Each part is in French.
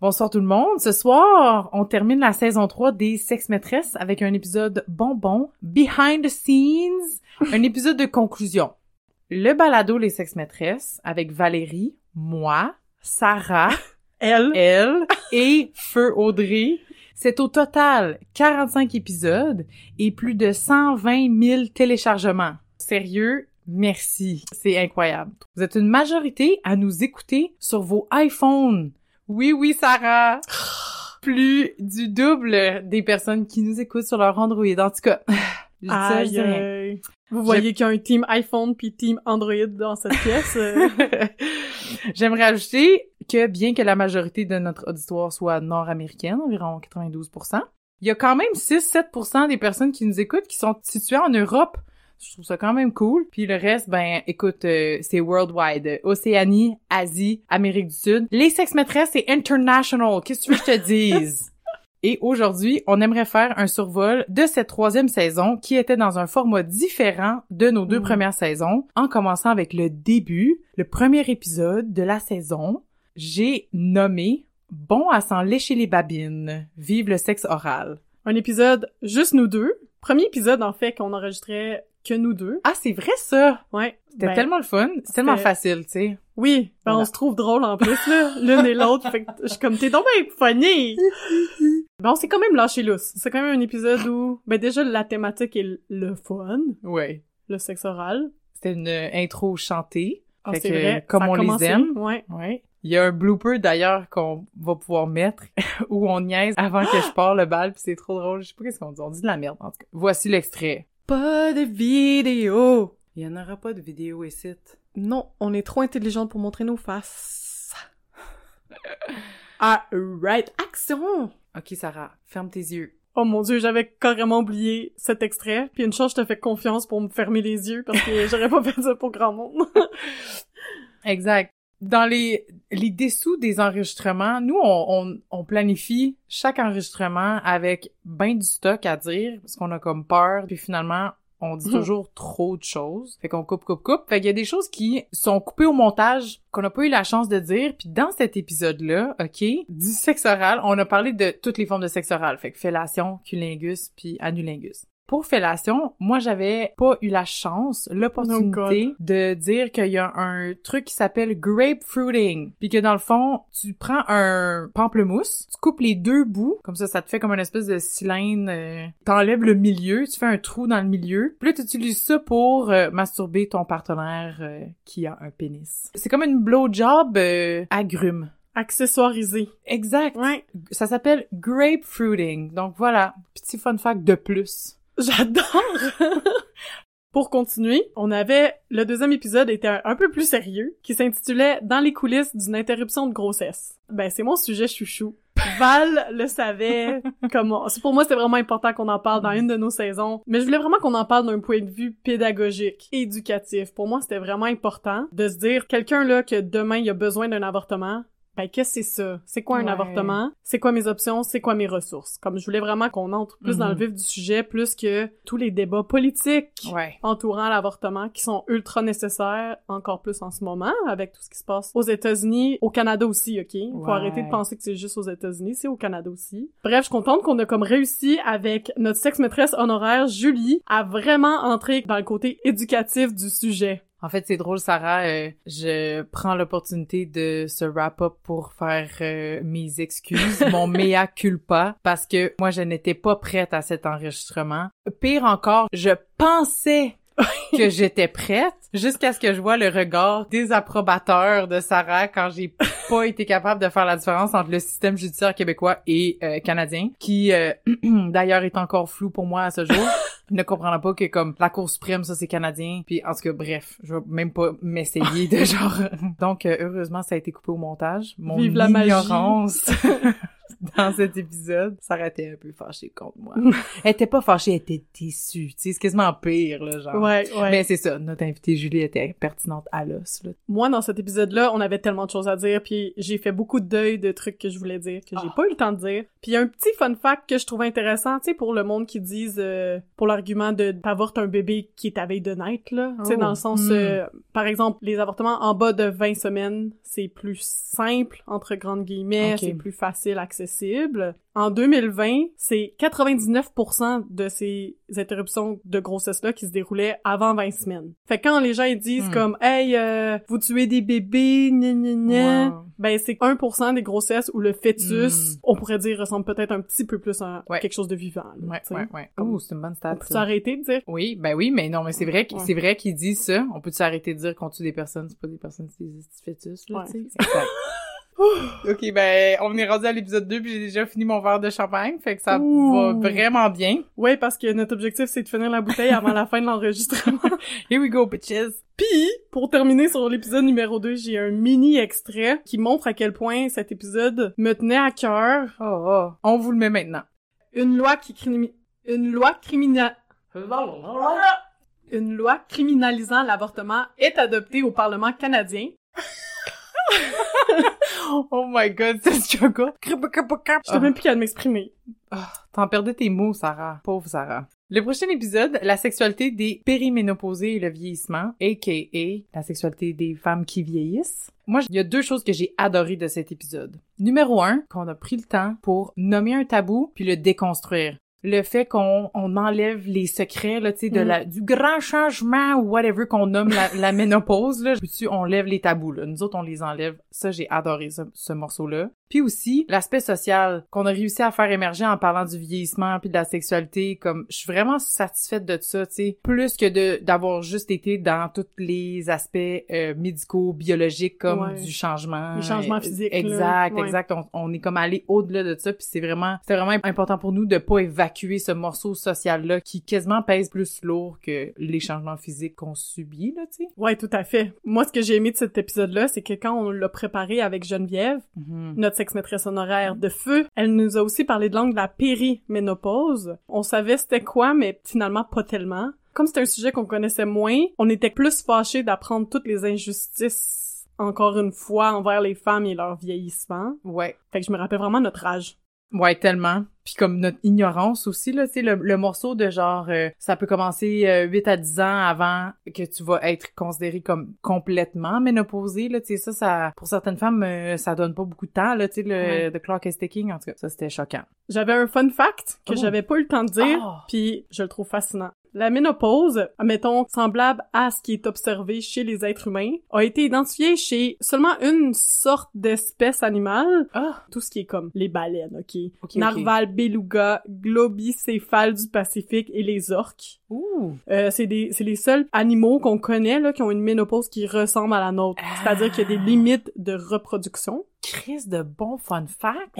Bonsoir tout le monde. Ce soir, on termine la saison 3 des Sex Maîtresses avec un épisode bonbon, behind the scenes, un épisode de conclusion. Le balado Les Sex Maîtresses avec Valérie, moi, Sarah, Elle, elle et Feu Audrey. C'est au total 45 épisodes et plus de 120 000 téléchargements. Sérieux, merci. C'est incroyable. Vous êtes une majorité à nous écouter sur vos iPhones. Oui, oui, Sarah. Plus du double des personnes qui nous écoutent sur leur Android. En tout cas, je ça, je. Vous voyez qu'il y a un team iPhone puis team Android dans cette pièce. euh. J'aimerais ajouter que bien que la majorité de notre auditoire soit nord-américaine, environ 92%, il y a quand même 6-7% des personnes qui nous écoutent qui sont situées en Europe. Je trouve ça quand même cool. Puis le reste, ben, écoute, euh, c'est worldwide. Océanie, Asie, Amérique du Sud. Les sex maîtresses, c'est international. Qu'est-ce que tu veux que je te dise? Et aujourd'hui, on aimerait faire un survol de cette troisième saison qui était dans un format différent de nos deux Mm. premières saisons, en commençant avec le début, le premier épisode de la saison. J'ai nommé Bon à s'en lécher les babines. Vive le sexe oral. un épisode juste nous deux. Premier épisode, en fait, qu'on enregistrait que nous deux. Ah, c'est vrai ça! Ouais. C'était Ben, tellement le fun, c'est tellement facile, tu sais. Oui, ben Voilà. on se trouve drôle en plus, là, l'une et l'autre. Fait que je suis comme, t'es donc bien funny! ben on s'est quand même lâché lousse. C'est quand même un épisode où, ben déjà, la thématique est le fun, Ouais. le sexe oral. C'était une intro chantée. Ah, Fait c'est que, vrai. comme ça on les aime. Ouais. Ouais. Il y a un blooper d'ailleurs qu'on va pouvoir mettre où on niaise avant que je pars le bal puis c'est trop drôle. Je sais pas qu'est-ce qu'on dit. On dit de la merde en tout cas. Voici l'extrait. Pas de vidéo. Il y en aura pas de vidéo ici. Non, on est trop intelligente pour montrer nos faces. Alright, action! Ok Sarah, ferme tes yeux. Oh mon dieu, j'avais carrément oublié cet extrait. Puis une chance, je te fais confiance pour me fermer les yeux parce que j'aurais pas fait ça pour grand monde. Exact. Dans les, les dessous des enregistrements, nous, on, on, on planifie chaque enregistrement avec ben du stock à dire, parce qu'on a comme peur, puis finalement, on dit Mhm. toujours trop de choses. Fait qu'on coupe, coupe, coupe. Fait qu'il y a des choses qui sont coupées au montage, qu'on n'a pas eu la chance de dire, puis dans cet épisode-là, OK, du sexe oral, on a parlé de toutes les formes de sexe oral. Fait que fellation, cunnilingus, puis anulingus. Pour fellation, moi, j'avais pas eu la chance, Oh l'opportunité de dire qu'il y a un truc qui s'appelle grapefruiting. Puis que dans le fond, tu prends un pamplemousse, tu coupes les deux bouts, comme ça, ça te fait comme une espèce de cylindre, euh, t'enlèves le milieu, tu fais un trou dans le milieu, puis là, tu utilises ça pour euh, masturber ton partenaire euh, qui a un pénis. C'est comme une blowjob euh, agrume. Accessoirisé. Exact. Ouais. Ça s'appelle grapefruiting. Donc voilà, petit fun fact de plus. J'adore! Pour continuer, on avait le deuxième épisode était un, un peu plus sérieux, qui s'intitulait Dans les coulisses d'une interruption de grossesse. Ben c'est mon sujet chouchou. Val le savait. Comment c'est pour moi c'était vraiment important qu'on en parle dans une de nos saisons, mais je voulais vraiment qu'on en parle d'un point de vue pédagogique, éducatif. Pour moi c'était vraiment important de se dire quelqu'un là que demain il a besoin d'un avortement. Ben, qu'est-ce que c'est ça? C'est quoi un Ouais. avortement? C'est quoi mes options? C'est quoi mes ressources? Comme je voulais vraiment qu'on entre plus dans le Mhm. vif du sujet, plus que tous les débats politiques Ouais. entourant l'avortement qui sont ultra nécessaires, encore plus en ce moment, avec tout ce qui se passe aux États-Unis, au Canada aussi, ok? Faut Ouais. arrêter de penser que c'est juste aux États-Unis, c'est au Canada aussi. Bref, je suis contente qu'on a comme réussi avec notre sexe-maîtresse honoraire, Julie, à vraiment entrer dans le côté éducatif du sujet. En fait, c'est drôle, Sarah. euh, je prends l'opportunité de ce wrap-up pour faire euh, mes excuses, mon mea culpa, parce que moi, je n'étais pas prête à cet enregistrement. Pire encore, je pensais que j'étais prête jusqu'à ce que je vois le regard désapprobateur de Sarah quand j'ai pas été capable de faire la différence entre le système judiciaire québécois et euh, canadien, qui euh, d'ailleurs est encore flou pour moi à ce jour. ne comprendra pas que comme la Cour suprême, ça c'est canadien. Puis en tout cas, bref, je vais même pas m'essayer de genre. Donc euh, heureusement, ça a été coupé au montage. Mon Vive la ignorance dans cet épisode, ça aurait été un peu fâché contre moi. elle était pas fâchée, elle était déçue. Tu sais, c'est quasiment pire là, genre. Ouais, ouais. Mais c'est ça, notre invitée Julie était pertinente à l'os. là. Moi, dans cet épisode-là, on avait tellement de choses à dire, puis j'ai fait beaucoup de deuil de trucs que je voulais dire, que j'ai Ah. pas eu le temps de dire. Puis il y a un petit fun fact que je trouve intéressant, tu sais, pour le monde qui disent, euh, pour l'argument de t'avortes un bébé qui est à veille de naître, là. Tu sais, Oh. dans le sens, Mm. euh, par exemple, les avortements en bas de 20 semaines, c'est plus simple, entre grandes guillemets, c'est plus facile, accessible. En 2020, c'est 99% de ces interruptions de grossesse-là qui se déroulaient avant 20 semaines. Fait que quand les gens ils disent Hmm. comme « Hey, euh, vous tuez des bébés, gna gna gna Wow. ben c'est 1% des grossesses où le fœtus, Hmm. on pourrait dire, ressemble peut-être un petit peu plus à Ouais. quelque chose de vivant. là, Ouais, ouais, ouais. Comme- Oh, c'est une bonne stat. On peut s'arrêter de dire Oui, ben oui, mais non, mais c'est vrai, Ouais. c'est vrai qu'ils disent ça. On peut s'arrêter de dire qu'on tue des personnes, c'est pas des personnes, c'est des fœtus, là, Ouais, ok, ben, on est rendu à l'épisode 2 puis j'ai déjà fini mon verre de champagne, fait que ça Ouh. va vraiment bien. Ouais, parce que notre objectif, c'est de finir la bouteille avant la fin de l'enregistrement. Here we go, bitches! Puis, pour terminer sur l'épisode numéro 2, j'ai un mini extrait qui montre à quel point cet épisode me tenait à cœur. Oh, oh. On vous le met maintenant. Une loi qui crimi... Une loi criminelle... Une loi criminalisant l'avortement est adoptée au Parlement canadien. Oh my god, c'est ce chocolat. Je sais même plus qu'à m'exprimer. Ah, T'en perdais tes mots, Sarah. Pauvre Sarah. Le prochain épisode, la sexualité des périménopausés et le vieillissement, a.k.a. la sexualité des femmes qui vieillissent. Moi, il y a deux choses que j'ai adorées de cet épisode. Numéro un, qu'on a pris le temps pour nommer un tabou puis le déconstruire. Le fait qu'on on enlève les secrets là, tu sais, de Mm. la du grand changement ou whatever qu'on nomme la, la ménopause là, dessus on lève les tabous là. Nous autres on les enlève. Ça j'ai adoré ce, ce morceau là. Puis aussi l'aspect social qu'on a réussi à faire émerger en parlant du vieillissement puis de la sexualité comme je suis vraiment satisfaite de ça, tu sais, plus que de d'avoir juste été dans tous les aspects euh, médicaux, biologiques comme Ouais. du changement. Euh, physiques, là. Exact, Ouais. exact. On, on est comme allé au-delà de ça puis c'est vraiment c'est vraiment important pour nous de pas évacuer ce morceau social là qui quasiment pèse plus lourd que les changements physiques qu'on subit là, tu sais. Ouais, tout à fait. Moi, ce que j'ai aimé de cet épisode-là, c'est que quand on l'a préparé avec Geneviève, Mhm. notre sex-maîtresse honoraire de feu, elle nous a aussi parlé de l'angle de la périménopause. On savait c'était quoi, mais finalement pas tellement. Comme c'est un sujet qu'on connaissait moins, on était plus fâchés d'apprendre toutes les injustices, encore une fois, envers les femmes et leur vieillissement. Ouais. Fait que je me rappelle vraiment notre âge. Ouais, tellement. Puis comme notre ignorance aussi, là, tu le, le morceau de genre, euh, ça peut commencer euh, 8 à 10 ans avant que tu vas être considéré comme complètement ménopausée, là, tu sais, ça, ça, pour certaines femmes, euh, ça donne pas beaucoup de temps, là, tu sais, le Ouais. the clock is ticking, en tout cas, ça, c'était choquant. J'avais un fun fact que Oh. j'avais pas eu le temps de dire, Ah. puis je le trouve fascinant. La ménopause, mettons semblable à ce qui est observé chez les êtres humains, a été identifiée chez seulement une sorte d'espèce animale, Ah! tout ce qui est comme les baleines, ok, narval, beluga, globicéphale du Pacifique et les orques. Ouh! Euh, c'est des c'est les seuls animaux qu'on connaît là qui ont une ménopause qui ressemble à la nôtre, Ah. c'est-à-dire qu'il y a des limites de reproduction. Crise de bon fun fact!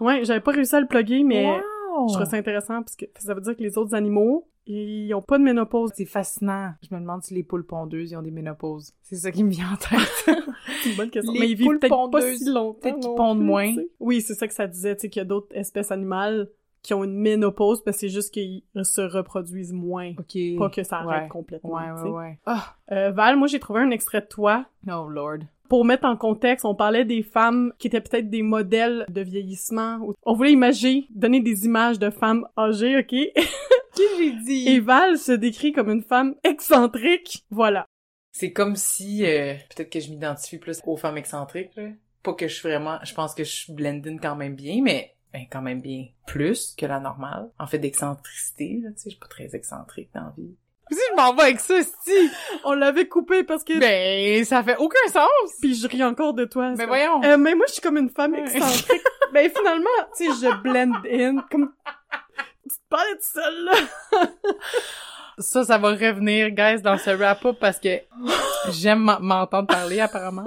Ouais, j'avais pas réussi à le plugger mais Wow! Je trouve ça intéressant parce que ça veut dire que les autres animaux, ils ont pas de ménopause. C'est fascinant. Je me demande si les poules pondeuses, ils ont des ménopauses. C'est ça qui me vient en tête. C'est une bonne question. Les Mais ils vivent peut-être pas si longtemps. peut-être qu'ils pondent moins. Oui, c'est ça que ça disait, tu sais, qu'il y a d'autres espèces animales qui ont une ménopause, mais c'est juste qu'ils se reproduisent moins. OK. Pas que ça arrête Ouais. complètement. Ouais, ouais! Euh, Val, moi j'ai trouvé un extrait de toi. Oh, Lord. Pour mettre en contexte, on parlait des femmes qui étaient peut-être des modèles de vieillissement. On voulait imaginer, donner des images de femmes âgées, ok? Qui j'ai dit? Et Val se décrit comme une femme excentrique. Voilà. C'est comme si, euh, peut-être que je m'identifie plus aux femmes excentriques, là. Pas que je suis vraiment, je pense que je suis blending quand même bien, mais ben, quand même bien plus que la normale. En fait, d'excentricité, là, tu sais, je suis pas très excentrique dans la vie. Si je m'en vais avec ça, si! On l'avait coupé parce que... Ben, ça fait aucun sens! Puis je ris encore de toi. Ben ça. voyons! Euh, mais moi, je suis comme une femme excentrique. ben finalement, tu sais, je blend in. Comme... Tu te parlais de seule, là. Ça, ça va revenir, guys, dans ce wrap-up parce que j'aime m'en- m'entendre parler, apparemment.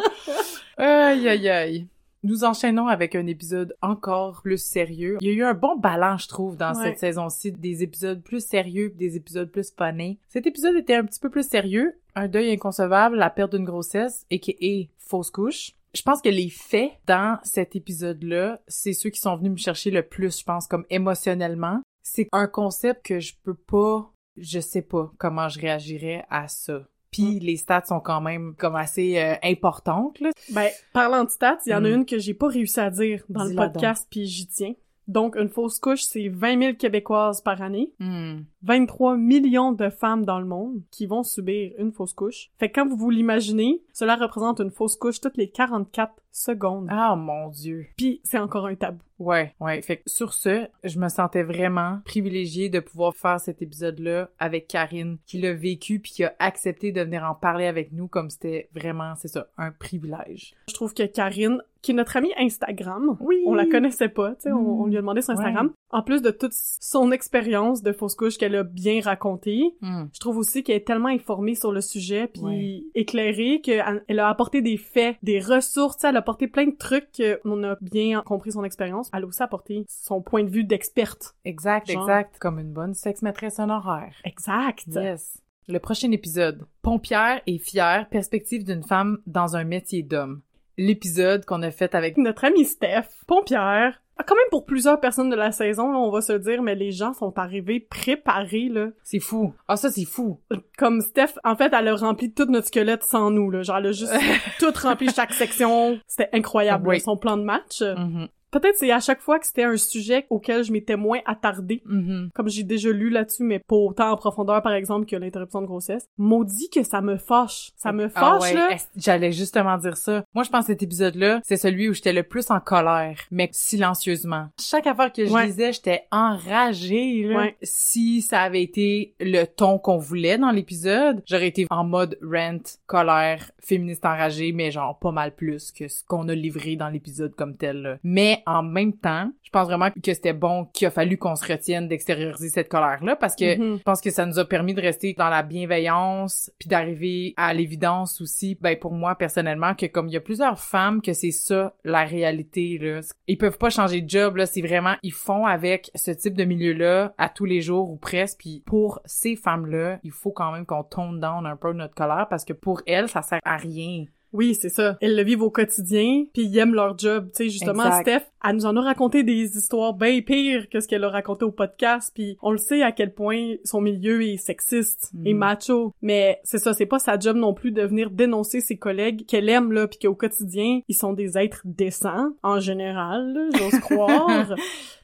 Aïe, aïe, aïe. Nous enchaînons avec un épisode encore plus sérieux. Il y a eu un bon balance, je trouve, dans Ouais. cette saison-ci, des épisodes plus sérieux et des épisodes plus funnés. Cet épisode était un petit peu plus sérieux. Un deuil inconcevable, la perte d'une grossesse, a.k.a. fausse couche. Je pense que les faits dans cet épisode-là, c'est ceux qui sont venus me chercher le plus, je pense, comme émotionnellement. C'est un concept que je peux pas, je sais pas comment je réagirais à ça. Puis les stats sont quand même comme assez euh, importantes, là. Ben, parlant de stats, il y en a Mm. une que j'ai pas réussi à dire dans le podcast, puis j'y tiens. Donc, une fausse couche, c'est 20 000 Québécoises par année. Hmm. 23 millions de femmes dans le monde qui vont subir une fausse couche. Fait que quand vous vous l'imaginez, cela représente une fausse couche toutes les 44 secondes. Ah mon dieu. Puis c'est encore un tabou. Ouais, ouais. Fait que sur ce, je me sentais vraiment privilégiée de pouvoir faire cet épisode-là avec Karine, qui l'a vécu puis qui a accepté de venir en parler avec nous comme c'était vraiment, c'est ça, un privilège. Je trouve que Karine, qui est notre amie Instagram, Oui. on la connaissait pas, tu sais, on, on lui a demandé sur Ouais. Instagram. En plus de toute son expérience de fausse couche qu'elle a bien racontée, Hmm. je trouve aussi qu'elle est tellement informée sur le sujet puis Ouais. éclairée qu'elle elle a apporté des faits, des ressources, tu sais, elle a apporté plein de trucs qu'on a bien compris son expérience. Elle a aussi apporté son point de vue d'experte. Exact, Genre. exact. Comme une bonne sex-maîtresse honoraire. Exact. Yes. Le prochain épisode. Pompière et fière, perspective d'une femme dans un métier d'homme. L'épisode qu'on a fait avec... Notre ami Steph, pompière, ah, quand même pour plusieurs personnes de la saison, là, on va se dire, mais les gens sont arrivés préparés, là. C'est fou. Ah, ça, c'est fou. Comme Steph, en fait, elle a rempli tout notre squelette sans nous, là. Genre, elle a juste tout rempli chaque section. C'était incroyable, Oui. là, son plan de match. Mhm. Peut-être c'est à chaque fois que c'était un sujet auquel je m'étais moins attardée. Mhm. Comme j'ai déjà lu là-dessus, mais pas autant en profondeur, par exemple, que l'interruption de grossesse. Maudit que ça me fâche. Ça me Ah fâche, ouais, là. J'allais justement dire ça. Moi, je pense que cet épisode-là, c'est celui où j'étais le plus en colère, mais silencieusement. Chaque affaire que je Ouais. lisais, j'étais enragée. Là. Ouais. Si ça avait été le ton qu'on voulait dans l'épisode, j'aurais été en mode rant, colère, féministe enragée, mais genre pas mal plus que ce qu'on a livré dans l'épisode comme tel. là. Mais en même temps, je pense vraiment que c'était bon qu'il a fallu qu'on se retienne d'extérioriser cette colère-là parce que Mhm. je pense que ça nous a permis de rester dans la bienveillance puis d'arriver à l'évidence aussi ben pour moi personnellement que comme il y a plusieurs femmes que c'est ça la réalité là. Ils peuvent pas changer de job là. C'est vraiment ils font avec ce type de milieu là à tous les jours ou presque. Puis pour ces femmes là il faut quand même qu'on tone down un peu notre colère parce que pour elles ça sert à rien Oui, c'est ça. Elles le vivent au quotidien, puis ils aiment leur job. Tu sais, justement, Exact. Steph, elle nous en a raconté des histoires bien pires que ce qu'elle a raconté au podcast, puis on le sait à quel point son milieu est sexiste Mm. et macho. Mais c'est ça, c'est pas sa job non plus de venir dénoncer ses collègues qu'elle aime, là, puis qu'au quotidien, ils sont des êtres décents, en général, j'ose croire.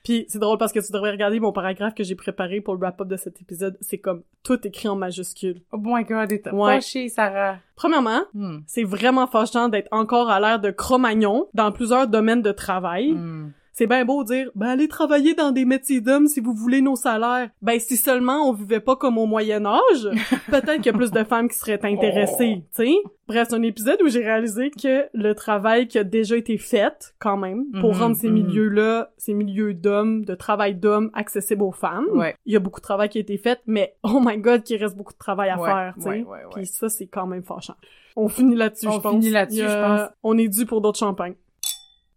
Puis c'est drôle parce que tu devrais regarder mon paragraphe que j'ai préparé pour le wrap-up de cet épisode. C'est comme tout écrit en majuscule. oh my god t'es Ouais. fâchée Sarah Premièrement, Hmm. c'est vraiment fâchant d'être encore à l'air de Cro-Magnon dans plusieurs domaines de travail. Hmm. C'est bien beau de dire, ben allez travailler dans des métiers d'hommes si vous voulez nos salaires. Ben si seulement on vivait pas comme au Moyen Âge, peut-être qu'il y a plus de femmes qui seraient intéressées, tu sais. Bref, c'est un épisode où j'ai réalisé que le travail qui a déjà été fait, quand même, pour Mhm, rendre ces mhm. milieux-là, ces milieux d'hommes, de travail d'hommes, accessibles aux femmes. ouais Il y a beaucoup de travail qui a été fait, mais oh my god, qu'il reste beaucoup de travail à Ouais, faire, tu sais. ouais. Puis ça, c'est quand même fâchant. On finit là-dessus, On je pense. finit là-dessus, a- je pense. On est dû pour d'autres champagnes.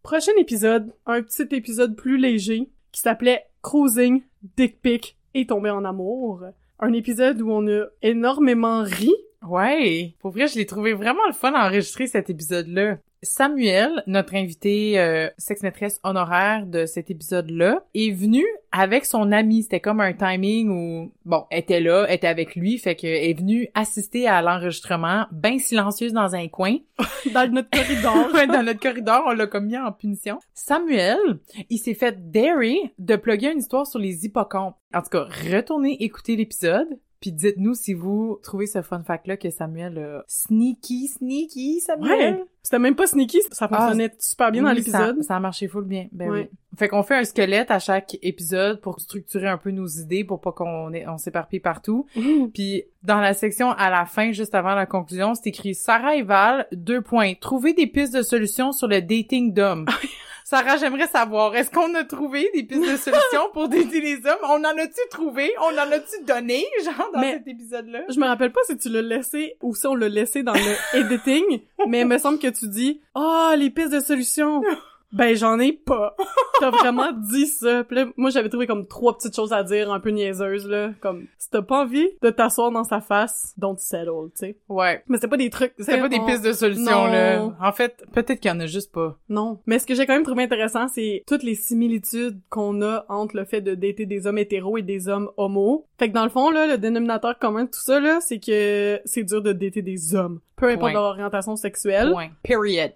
Prochain épisode, un petit épisode plus léger qui s'appelait Cruising, Dick Pic et Tomber en amour. Un épisode où on a énormément ri. Ouais, pour vrai, je l'ai trouvé vraiment le fun d'enregistrer cet épisode-là. Samuel, notre invité euh, sex-maîtresse honoraire de cet épisode-là, est venu avec son ami. C'était comme un timing où, bon, elle était là, elle était avec lui, fait qu'elle est venue assister à l'enregistrement, bien silencieuse dans un coin. dans notre corridor. Dans notre corridor, on l'a comme mis en punition. Samuel, il s'est fait dairy de plugger une histoire sur les hippocampes. En tout cas, retournez écouter l'épisode. Puis dites-nous si vous trouvez ce fun fact-là que Samuel a sneaky, sneaky, Samuel. Ouais. C'était même pas sneaky, ça fonctionnait super bien dans l'épisode. Ça, ça a marché full bien. Ben Ouais. oui. Fait qu'on fait un squelette à chaque épisode pour structurer un peu nos idées pour pas qu'on on s'éparpille partout. Puis dans la section à la fin, juste avant la conclusion, c'est écrit Sarah et Val, deux points. Trouver des pistes de solutions sur le dating d'hommes. Sarah, j'aimerais savoir, est-ce qu'on a trouvé des pistes de solutions pour dater les hommes? On en a-tu trouvé? On en a-tu donné, genre, dans Mais- cet épisode-là? Je me rappelle pas si tu l'as laissé ou si on l'a laissé dans le editing, mais il me semble que tu dis « Ah, les pistes de solution! » Ben, j'en ai pas. T'as vraiment dit ça. Puis là, moi, j'avais trouvé comme trois petites choses à dire un peu niaiseuses, là. Comme, si t'as pas envie de t'asseoir dans sa face, don't settle, tu sais. Ouais. Mais c'est pas des trucs... C'est pas des pistes de solutions, Non. là. En fait, peut-être qu'il y en a juste pas. Non. Mais ce que j'ai quand même trouvé intéressant, c'est toutes les similitudes qu'on a entre le fait de dater des hommes hétéros et des hommes homos. Fait que dans le fond, là, le dénominateur commun de tout ça, là, c'est que c'est dur de dater des hommes. Peu importe leur orientation sexuelle. Point. Period.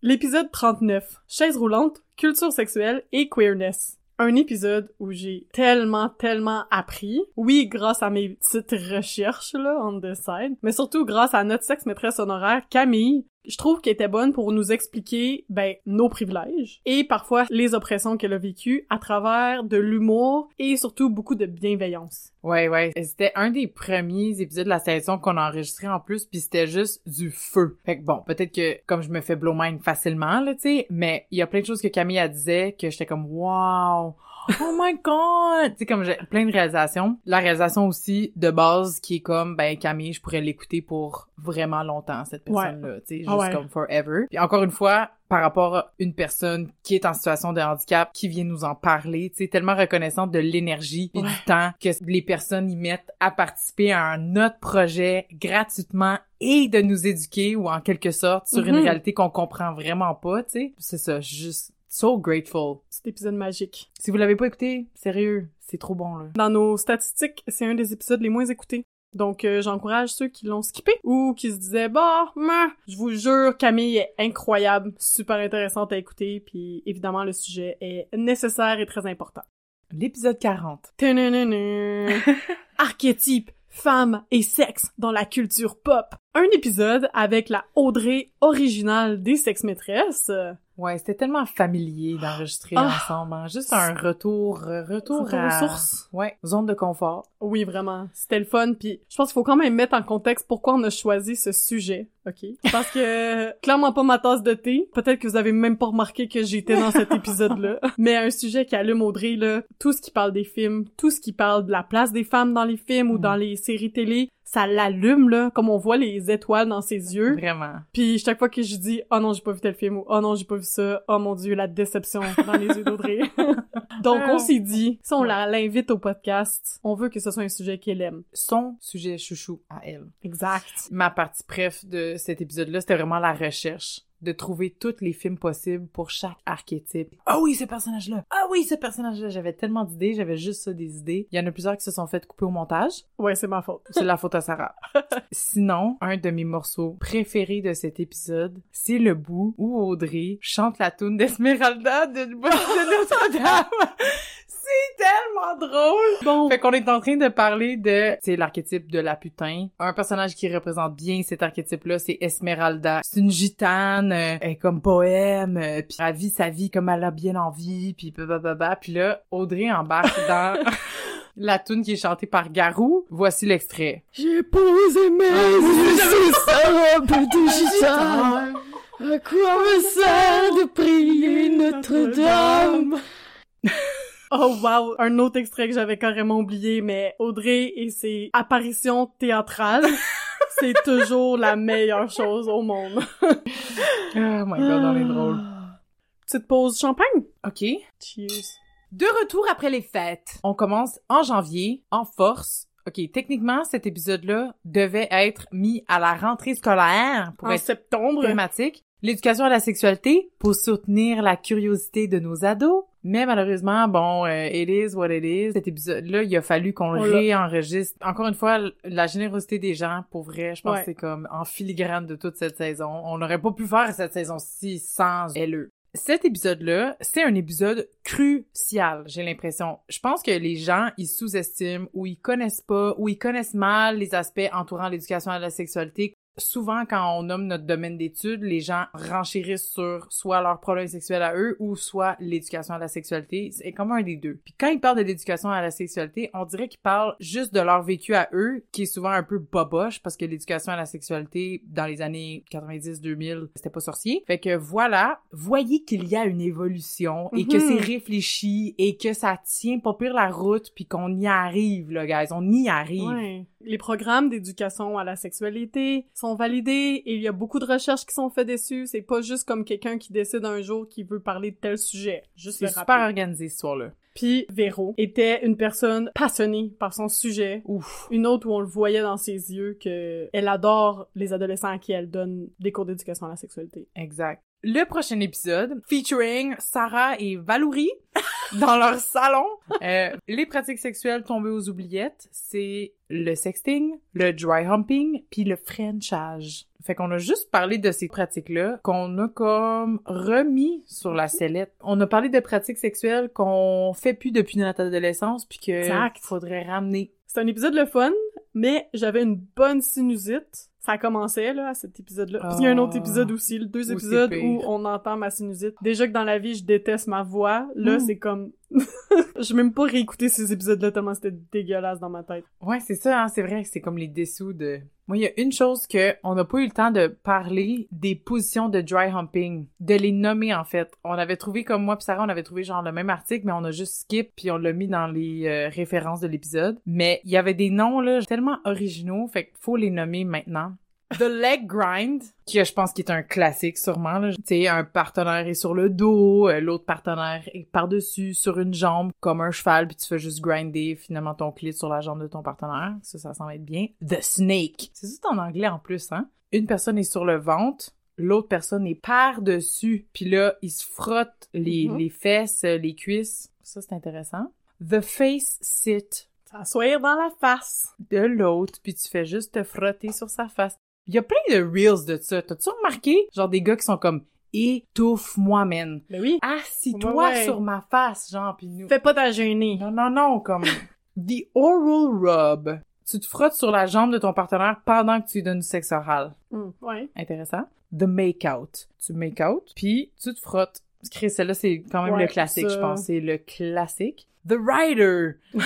L'épisode 39. Chaise roulante, culture sexuelle et queerness. Un épisode où j'ai tellement, tellement appris. Oui, grâce à mes petites recherches, là, on the side. Mais surtout grâce à notre sexe-maîtresse honoraire, Camille. Je trouve qu'elle était bonne pour nous expliquer, ben, nos privilèges. Et parfois, les oppressions qu'elle a vécues à travers de l'humour et surtout beaucoup de bienveillance. Ouais, ouais. C'était un des premiers épisodes de la saison qu'on a enregistré en plus, puis c'était juste du feu. Fait que bon, peut-être que comme je me fais blow mind facilement, là, tu sais, mais il y a plein de choses que Camille a disait que j'étais comme wow. Oh my god! Tu sais, comme j'ai plein de réalisations. La réalisation aussi de base qui est comme, ben Camille, je pourrais l'écouter pour vraiment longtemps, cette Ouais. personne-là. Tu sais, juste Ah ouais. comme forever. Puis encore une fois, par rapport à une personne qui est en situation de handicap, qui vient nous en parler, tu sais, tellement reconnaissante de l'énergie et Ouais. du temps que les personnes y mettent à participer à un autre projet gratuitement et de nous éduquer ou en quelque sorte sur une Mhm. réalité qu'on comprend vraiment pas, tu sais. C'est ça, juste so grateful. Cet épisode magique. Si vous l'avez pas écouté, sérieux, c'est trop bon là. Dans nos statistiques, c'est un des épisodes les moins écoutés. Donc, euh, j'encourage ceux qui l'ont skippé ou qui se disaient, bah, meh. je vous jure, Camille est incroyable, super intéressante à écouter, puis évidemment, le sujet est nécessaire et très important. L'épisode 40. Tadadadada. Archétype, femme et sexe dans la culture pop. Un épisode avec la Audrey originale des sex-maîtresses. Ouais, c'était tellement familier d'enregistrer Ah. ensemble, hein. Juste un retour, euh, retour, Retour aux à... sources. Ouais, zone de confort. Oui, vraiment. C'était le fun. Puis je pense qu'il faut quand même mettre en contexte pourquoi on a choisi ce sujet, OK? Parce que clairement pas ma tasse de thé. Peut-être que vous avez même pas remarqué que j'étais dans cet épisode-là. Mais un sujet qui allume Audrey, là, tout ce qui parle des films, tout ce qui parle de la place des femmes dans les films ou Mm. dans les séries télé, ça l'allume, là, comme on voit les étoiles dans ses yeux. Vraiment. Puis chaque fois que je dis « Oh non, j'ai pas vu tel film » ou « Oh non, j'ai pas vu ça »,« Oh mon Dieu, la déception dans les yeux d'Audrey ». Donc on s'est dit, si on l'invite au podcast, on veut que ce soit un sujet qu'elle aime. Son sujet chouchou à elle. Exact. Ma partie préf de cet épisode-là, c'était vraiment la recherche de trouver tous les films possibles pour chaque archétype. Ah oui, ce personnage-là! Ah oui, ce personnage-là! J'avais tellement d'idées, j'avais juste ça des idées. Il y en a plusieurs qui se sont fait couper au montage. Ouais, c'est ma faute. C'est la faute à Sarah. Sinon, un de mes morceaux préférés de cet épisode, c'est le bout où Audrey chante la tune d'Esmeralda de, de Notre-Dame. c'est tellement drôle! Bon, Fait qu'on est en train de parler de, c'est l'archétype de la putain. Un personnage qui représente bien cet archétype-là, c'est Esmeralda. C'est une gitane, euh, elle est comme poème, euh, puis elle vit sa vie comme elle a bien envie, puis blablabla. Puis là, Audrey embarque dans la tune qui est chantée par Garou. Voici l'extrait. j'ai posé mes yeux robe de gitane. À quoi me sert de prier Notre-Dame? Oh wow, un autre extrait que j'avais carrément oublié, mais Audrey et ses apparitions théâtrales, c'est toujours la meilleure chose au monde. Oh my god, on est drôle. Petite pause champagne? OK. Cheers. De retour après les fêtes. On commence en janvier, en force. OK, techniquement, cet épisode-là devait être mis à la rentrée scolaire pour En être septembre. thématique. L'éducation à la sexualité pour soutenir la curiosité de nos ados. Mais malheureusement, bon, euh, it is what it is. Cet épisode-là, il a fallu qu'on le réenregistre. Encore une fois, la générosité des gens, pour vrai, je pense Ouais. que c'est comme en filigrane de toute cette saison. On n'aurait pas pu faire cette saison-ci sans LE. Cet épisode-là, c'est un épisode crucial, j'ai l'impression. Je pense que les gens, ils sous-estiment ou ils connaissent pas ou ils connaissent mal les aspects entourant l'éducation à la sexualité souvent quand on nomme notre domaine d'études, les gens renchérissent sur soit leur problème sexuel à eux ou soit l'éducation à la sexualité. C'est comme un des deux. Puis quand ils parlent de l'éducation à la sexualité, on dirait qu'ils parlent juste de leur vécu à eux, qui est souvent un peu boboche parce que l'éducation à la sexualité dans les années 90-2000, c'était pas sorcier. Fait que voilà, voyez qu'il y a une évolution et que Mhm. c'est réfléchi et que ça tient pas pire la route puis qu'on y arrive, là, guys. On y arrive. Ouais. Les programmes d'éducation à la sexualité sont validés et il y a beaucoup de recherches qui sont faites dessus. C'est pas juste comme quelqu'un qui décide un jour qu'il veut parler de tel sujet. Juste C'est super organisé, ce soir-là. Puis Véro était une personne passionnée par son sujet. Ouf. Une autre où on le voyait dans ses yeux que elle adore les adolescents à qui elle donne des cours d'éducation à la sexualité. Exact. Le prochain épisode, featuring Sarah et Valouri dans leur salon. Euh, les pratiques sexuelles tombées aux oubliettes, c'est le sexting, le dry humping, puis le frenchage. Fait qu'on a juste parlé de ces pratiques-là qu'on a comme remis sur la sellette. On a parlé de pratiques sexuelles qu'on fait plus depuis notre adolescence puis que Exact. faudrait ramener. C'est un épisode le fun, mais j'avais une bonne sinusite. Ça commençait, là, à cet épisode-là. Parce qu'il y a un autre Ah. épisode aussi, le deux épisodes où on entend ma sinusite. Déjà que dans la vie, je déteste ma voix. Là, Mm. c'est comme... je même pas réécouter ces épisodes-là tellement c'était dégueulasse dans ma tête. Ouais, c'est ça, hein, c'est vrai, c'est comme les dessous de... Moi, il y a une chose que on n'a pas eu le temps de parler des positions de dry humping, de les nommer en fait. On avait trouvé, comme moi puis Sarah, on avait trouvé genre le même article, mais on a juste skip puis on l'a mis dans les euh, références de l'épisode. Mais il y avait des noms là tellement originaux, fait qu'il faut les nommer maintenant. The leg grind, qui je pense qui est un classique sûrement. Tu sais, un partenaire est sur le dos, euh, l'autre partenaire est par-dessus sur une jambe comme un cheval, puis tu fais juste grinder finalement ton clit sur la jambe de ton partenaire. Ça, ça semble être bien. The snake. C'est juste en anglais en plus, hein. Une personne est sur le ventre, l'autre personne est par-dessus, puis là, il se frotte les, Mhm. les fesses, euh, les cuisses. Ça, c'est intéressant. The face sit S'asseoir dans la face. de l'autre, puis tu fais juste te frotter sur sa face. Il y a plein de reels de ça. T'as-tu remarqué? Genre des gars qui sont comme étouffe-moi, man. Ben oui. Assis-toi Ouais, ouais. sur ma face, genre, pis nous. Fais pas ta gênée. Non, non, non, comme the oral rub. Tu te frottes sur la jambe de ton partenaire pendant que tu lui donnes du sexe oral. Mm, ouais. Intéressant. The make-out. Tu make-out, puis tu te frottes. Chris, celle-là, c'est quand même Ouais, le classique, ça. je pense. C'est le classique. The rider.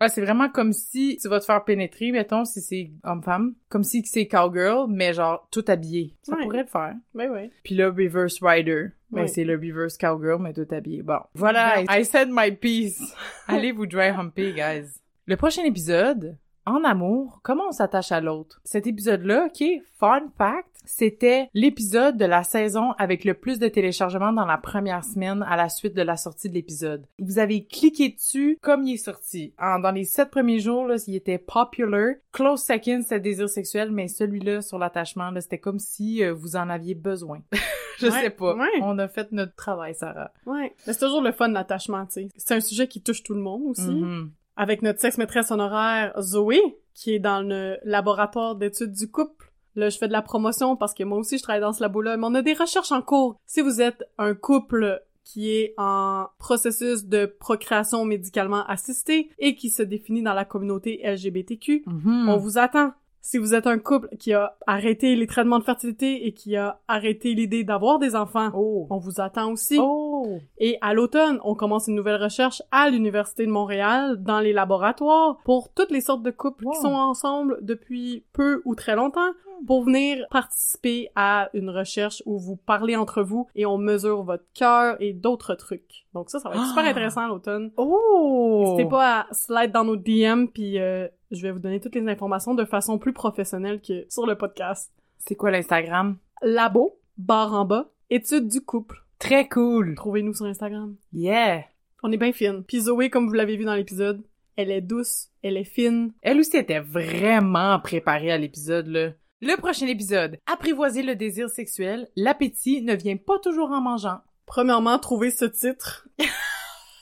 Ouais, c'est vraiment comme si tu vas te faire pénétrer, mettons, si c'est homme-femme. Comme si c'est cowgirl, mais genre tout habillé. Ça Ouais. pourrait le faire. ben ouais. Puis là, reverse rider. Ben, c'est le reverse cowgirl, mais tout habillé. Bon. Voilà, I said my piece. Allez vous dry humper, guys. Le prochain épisode, en amour, comment on s'attache à l'autre? Cet épisode-là, ok, fun fact, c'était l'épisode de la saison avec le plus de téléchargements dans la première semaine à la suite de la sortie de l'épisode. Vous avez cliqué dessus comme il est sorti. En- dans les sept premiers jours, là, il était popular. Close second, c'était désir sexuel, mais celui-là, sur l'attachement, c'était comme si euh, vous en aviez besoin. Je Ouais, sais pas. ouais. On a fait notre travail, Sarah. Ouais. Mais c'est toujours le fun l'attachement, tu sais. C'est un sujet qui touche tout le monde aussi. Mhm. Avec notre sexe-maîtresse honoraire Zoé, qui est dans le laboratoire d'études du couple. Là, je fais de la promotion parce que moi aussi, je travaille dans ce labo-là, mais on a des recherches en cours. Si vous êtes un couple qui est en processus de procréation médicalement assistée et qui se définit dans la communauté LGBTQ, Mhm. on vous attend. Si vous êtes un couple qui a arrêté les traitements de fertilité et qui a arrêté l'idée d'avoir des enfants, Oh. on vous attend aussi. Oh. Et à l'automne, on commence une nouvelle recherche à l'Université de Montréal dans les laboratoires pour toutes les sortes de couples Wow. qui sont ensemble depuis peu ou très longtemps pour venir participer à une recherche où vous parlez entre vous et on mesure votre cœur et d'autres trucs. Donc ça, ça va être super Ah. intéressant à l'automne. Oh. N'hésitez pas à slide dans nos DM puis euh, je vais vous donner toutes les informations de façon plus professionnelle que sur le podcast. C'est quoi l'Instagram? Labo, barre en bas, étude du couple. Très cool. Trouvez-nous sur Instagram. Yeah. On est bien fine. Puis Zoé, comme vous l'avez vu dans l'épisode, elle est douce, elle est fine. Elle aussi était vraiment préparée à l'épisode, là. Le prochain épisode. Apprivoiser le désir sexuel. L'appétit ne vient pas toujours en mangeant. Premièrement, trouver ce titre.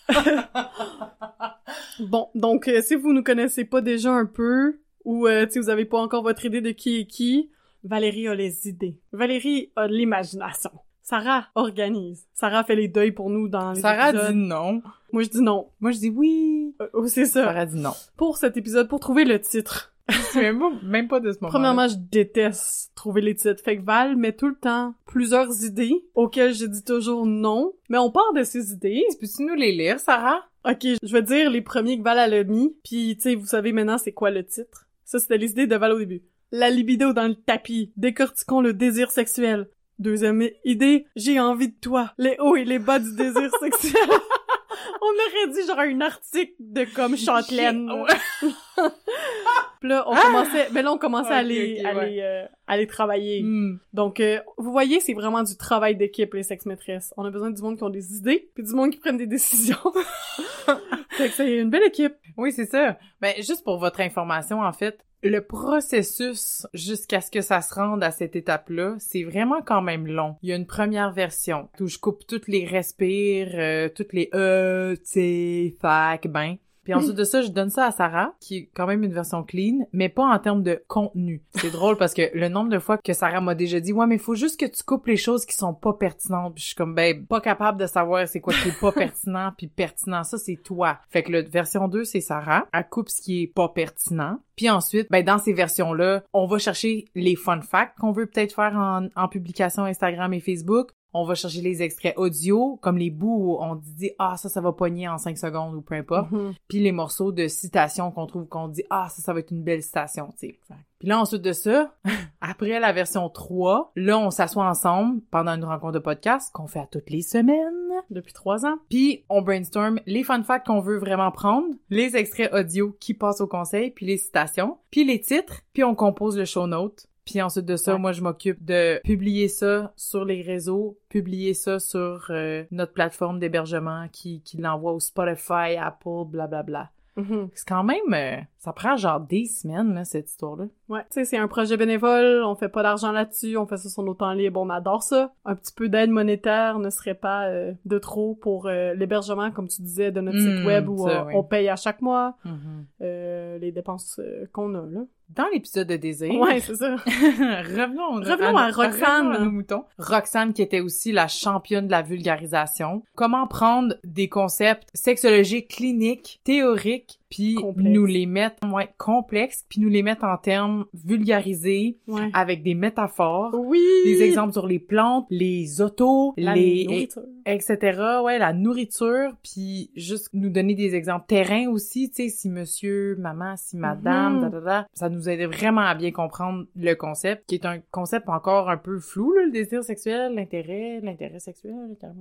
bon, donc euh, si vous nous connaissez pas déjà un peu, ou euh, si vous avez pas encore votre idée de qui est qui, Valérie a les idées. Valérie a l'imagination. Sarah organise. Sarah fait les deuils pour nous dans les Sarah épisodes. dit non. Moi, je dis non. Moi, je dis oui. Euh, oh, c'est ça. Sarah dit non. Pour cet épisode, pour trouver le titre, Je me souviens même- même pas de ce moment. Premièrement, je déteste trouver les titres. Fait que Val met tout le temps plusieurs idées auxquelles je dis toujours non. Mais on part de ces idées. Peux-tu nous les lire, Sarah? Ok, je vais dire les premiers que Val a mis. Puis, tu sais, vous savez maintenant c'est quoi le titre. Ça, c'était les idées de Val au début. La libido dans le tapis. Décortiquons le désir sexuel. Deuxième idée, j'ai envie de toi. Les hauts et les bas du désir sexuel. On aurait dit genre un article de comme Châtelaine. Puis là, on commençait, mais là, on commençait à les, ok, à ouais. les, euh, à les travailler. Hmm. Donc, euh, vous voyez, c'est vraiment du travail d'équipe, les sex-maîtresses. On a besoin du monde qui ont des idées, puis du monde qui prennent des décisions. fait que c'est une belle équipe. Oui, c'est ça. Ben, juste pour votre information, en fait, le processus jusqu'à ce que ça se rende à cette étape-là, c'est vraiment quand même long. Il y a une première version où je coupe toutes les respires, euh, toutes les e, t, fac, ben. Puis ensuite de ça, je donne ça à Sarah, qui est quand même une version clean, mais pas en termes de contenu. C'est drôle parce que le nombre de fois que Sarah m'a déjà dit, ouais, mais faut juste que tu coupes les choses qui sont pas pertinentes. Puis je suis comme, ben, pas capable de savoir c'est quoi qui est pas pertinent, puis pertinent. Ça, c'est toi. Fait que la version 2, c'est Sarah. Elle coupe ce qui est pas pertinent. Puis ensuite, ben, dans ces versions-là, on va chercher les fun facts qu'on veut peut-être faire en, en publication Instagram et Facebook. On va chercher les extraits audio, comme les bouts où on dit « Ah, ça, ça va pogner en 5 secondes » ou peu importe Mhm. puis les morceaux de citation qu'on trouve qu'on dit ah ça ça va être une belle citation tu sais puis là ensuite de ça après la version 3 là on s'assoit ensemble pendant une rencontre de podcast qu'on fait à toutes les semaines Depuis trois ans. puis on brainstorm les fun facts qu'on veut vraiment prendre les extraits audio qui passent au conseil puis les citations puis les titres puis on compose le show note puis ensuite de ça, Ouais. moi, je m'occupe de publier ça sur les réseaux, publier ça sur euh, notre plateforme d'hébergement qui, qui l'envoie au Spotify, Apple, blablabla. Mhm. C'est quand même... euh, ça prend genre des semaines, là, cette histoire-là. Ouais, tu sais, c'est un projet bénévole, on fait pas d'argent là-dessus, on fait ça sur nos temps libres, on adore ça. Un petit peu d'aide monétaire ne serait pas euh, de trop pour euh, l'hébergement, comme tu disais, de notre site web où ça, oui. on paye à chaque mois euh, les dépenses qu'on a, là. Dans l'épisode de Désir... Ouais, c'est ça. revenons, Revenons à Roxane. revenons à nos moutons. Roxane qui était aussi la championne de la vulgarisation. Comment prendre des concepts sexologiques cliniques, théoriques, puis nous les mettre ouais, complexes, puis nous les mettre en termes vulgarisés Ouais. avec des métaphores. Oui! Des exemples sur les plantes, les autos, La les nourriture. etc. Ouais, la nourriture, puis juste nous donner des exemples terrain aussi, tu sais, si monsieur, maman, si madame, Mhm. da, da, da. ça nous aide vraiment à bien comprendre le concept, qui est un concept encore un peu flou, là, le désir sexuel, l'intérêt, l'intérêt sexuel, l'intérêt-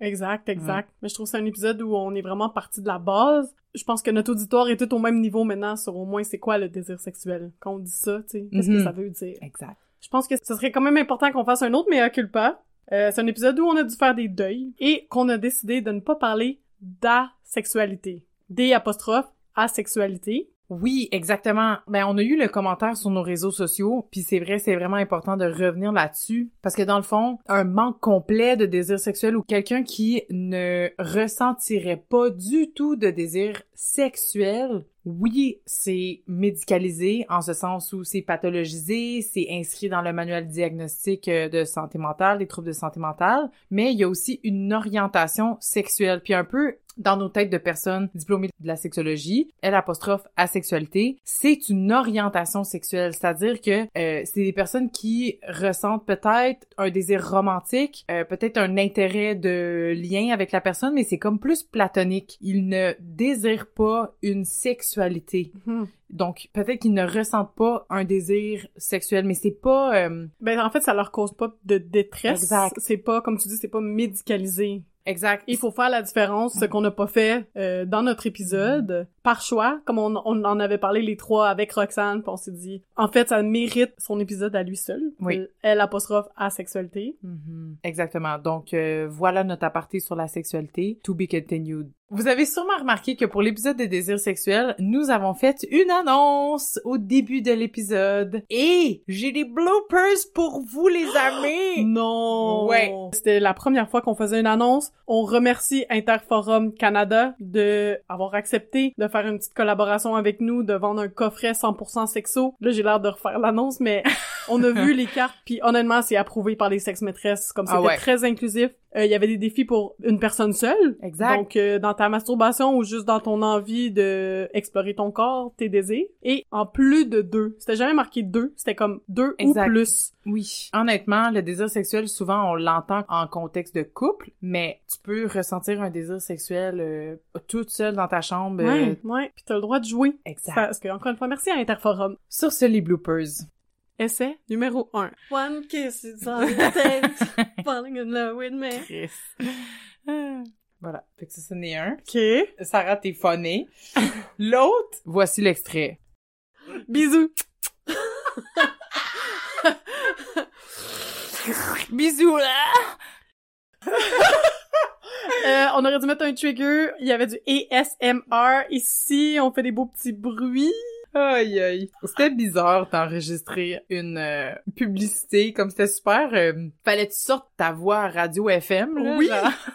Exact, exact. Mais je trouve que c'est un épisode où on est vraiment parti de la base. Je pense que notre auditoire est tout au même niveau maintenant sur au moins c'est quoi le désir sexuel. Quand on dit ça, tu sais, qu'est-ce que Mhm. ça veut dire? Exact. Je pense que ce serait quand même important qu'on fasse un autre mea culpa. Euh, c'est un épisode où on a dû faire des deuils et qu'on a décidé de ne pas parler d'asexualité. D apostrophe asexualité. Oui, exactement. Ben, on a eu le commentaire sur nos réseaux sociaux, puis c'est vrai, c'est vraiment important de revenir là-dessus, parce que dans le fond, un manque complet de désir sexuel ou quelqu'un qui ne ressentirait pas du tout de désir sexuel, oui, c'est médicalisé en ce sens où c'est pathologisé, c'est inscrit dans le manuel diagnostique euh, de santé mentale, des troubles de santé mentale, mais il y a aussi une orientation sexuelle, puis un peu dans nos têtes de personnes diplômées de la sexologie, L apostrophe asexualité, c'est une orientation sexuelle, c'est-à-dire que euh, c'est des personnes qui ressentent peut-être un désir romantique, euh, peut-être un intérêt de lien avec la personne, mais c'est comme plus platonique. Ils ne désirent pas une sexualité. Mhm. Donc peut-être qu'ils ne ressentent pas un désir sexuel, mais c'est pas euh, Ben en fait, ça leur cause pas de détresse. Exact. C'est pas comme tu dis, c'est pas médicalisé. Exact. Il faut faire la différence, ce qu'on n'a pas fait euh, dans notre épisode, par choix, comme on, on en avait parlé les trois avec Roxane, puis on s'est dit, en fait, ça mérite son épisode à lui seul. Oui. Euh, Elle apostrophe asexualité. Mhm. Exactement. Donc euh, voilà notre aparté sur la sexualité. To be continued. Vous avez sûrement remarqué que pour l'épisode des désirs sexuels, nous avons fait une annonce au début de l'épisode. Et j'ai des bloopers pour vous les amis. Non! Ouais. C'était la première fois qu'on faisait une annonce. On remercie Interforum Canada de avoir accepté de faire une petite collaboration avec nous, de vendre un coffret 100% sexo. Là, j'ai l'air de refaire l'annonce, mais On a vu les cartes, puis honnêtement, c'est approuvé par les sex-maîtresses, comme Ah c'était ouais. très inclusif. Euh, Il y avait des défis pour une personne seule. Exact. Donc, euh, dans ta masturbation ou juste dans ton envie de explorer ton corps, tes désirs. Et en plus de deux. C'était jamais marqué deux. C'était comme deux Exact. ou plus. Oui. Honnêtement, le désir sexuel, souvent, on l'entend en contexte de couple, mais tu peux ressentir un désir sexuel euh, toute seule dans ta chambre. Ouais, ouais. Puis t'as le droit de jouer. Exact. Parce que, encore une fois, merci à Interforum. Sur ce, les bloopers. Essai numéro 1. One kiss is all it takes. Falling in love with me. Chris. Voilà. Fait que ça, c'en est un. OK. Sarah, t'es funny. L'autre, voici l'extrait. Bisous. Bisous, là! Euh, on aurait dû mettre un trigger. Il y avait du ASMR. Ici, on fait des beaux petits bruits. Aïe, aïe. C'était bizarre d'enregistrer une euh, publicité, comme c'était super... euh, fallait que tu sortes ta voix à radio FM, là, Oui.